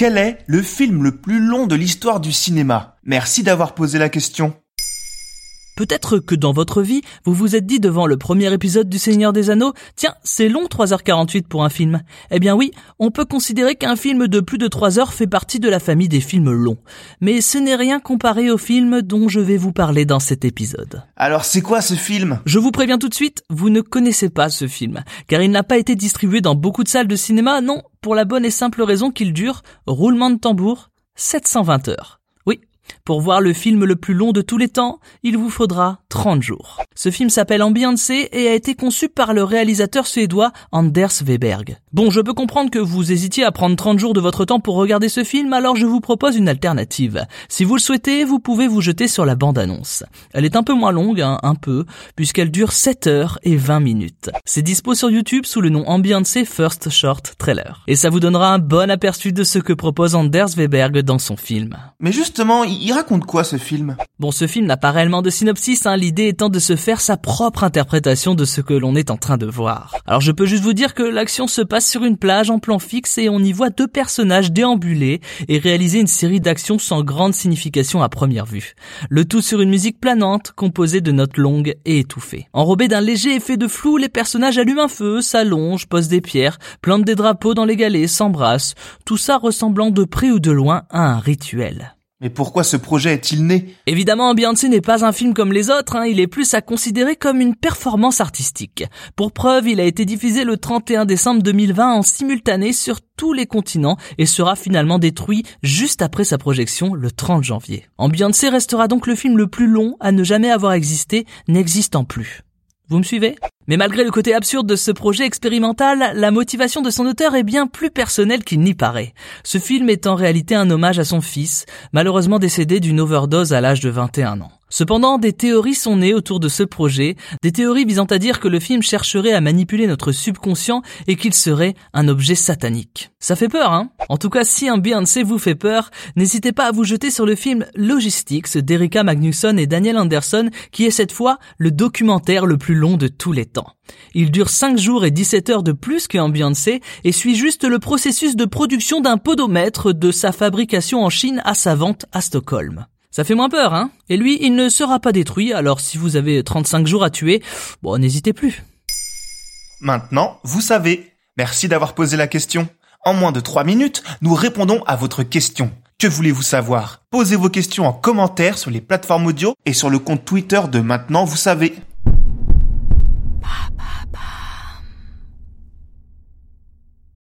Quel est le film le plus long de l'histoire du cinéma? Merci d'avoir posé la question. Peut-être que dans votre vie, vous vous êtes dit devant le premier épisode du Seigneur des Anneaux, tiens, c'est long 3h48 pour un film. Eh bien oui, on peut considérer qu'un film de plus de 3 heures fait partie de la famille des films longs. Mais ce n'est rien comparé au film dont je vais vous parler dans cet épisode. Alors c'est quoi ce film? Je vous préviens tout de suite, vous ne connaissez pas ce film, car il n'a pas été distribué dans beaucoup de salles de cinéma, non, pour la bonne et simple raison qu'il dure, roulement de tambour, 720 heures. Pour voir le film le plus long de tous les temps, il vous faudra 30 jours. Ce film s'appelle Ambiance et a été conçu par le réalisateur suédois Anders Weberg. Bon, je peux comprendre que vous hésitiez à prendre 30 jours de votre temps pour regarder ce film, alors je vous propose une alternative. Si vous le souhaitez, vous pouvez vous jeter sur la bande-annonce. Elle est un peu moins longue, hein, un peu, puisqu'elle dure 7 heures et 20 minutes. C'est dispo sur YouTube sous le nom Ambiance First Short Trailer. Et ça vous donnera un bon aperçu de ce que propose Anders Weberg dans son film. Mais justement, raconte quoi ce film? Bon, ce film n'a pas réellement de synopsis, hein, l'idée étant de se faire sa propre interprétation de ce que l'on est en train de voir. Alors je peux juste vous dire que l'action se passe sur une plage en plan fixe et on y voit deux personnages déambuler et réaliser une série d'actions sans grande signification à première vue. Le tout sur une musique planante, composée de notes longues et étouffées. Enrobés d'un léger effet de flou, les personnages allument un feu, s'allongent, posent des pierres, plantent des drapeaux dans les galets, s'embrassent, tout ça ressemblant de près ou de loin à un rituel. Mais pourquoi ce projet est-il né? Évidemment, Beyoncé n'est pas un film comme les autres, hein. il est plus à considérer comme une performance artistique. Pour preuve, il a été diffusé le 31 décembre 2020 en simultané sur tous les continents et sera finalement détruit juste après sa projection le 30 janvier. Beyoncé restera donc le film le plus long à ne jamais avoir existé, n'existant plus. Vous me suivez? Mais malgré le côté absurde de ce projet expérimental, la motivation de son auteur est bien plus personnelle qu'il n'y paraît. Ce film est en réalité un hommage à son fils, malheureusement décédé d'une overdose à l'âge de 21 ans. Cependant, des théories sont nées autour de ce projet, des théories visant à dire que le film chercherait à manipuler notre subconscient et qu'il serait un objet satanique. Ça fait peur, hein? En tout cas, si un Beyoncé vous fait peur, n'hésitez pas à vous jeter sur le film Logistics d'Erika Magnusson et Daniel Anderson, qui est cette fois le documentaire le plus long de tous les temps. Il dure 5 jours et 17 heures de plus qu'un Beyoncé et suit juste le processus de production d'un podomètre de sa fabrication en Chine à sa vente à Stockholm. Ça fait moins peur, hein Et lui, il ne sera pas détruit, alors si vous avez 35 jours à tuer, bon, n'hésitez plus. Maintenant, vous savez. Merci d'avoir posé la question. En moins de 3 minutes, nous répondons à votre question. Que voulez-vous savoir? Posez vos questions en commentaire sur les plateformes audio et sur le compte Twitter de Maintenant, vous savez.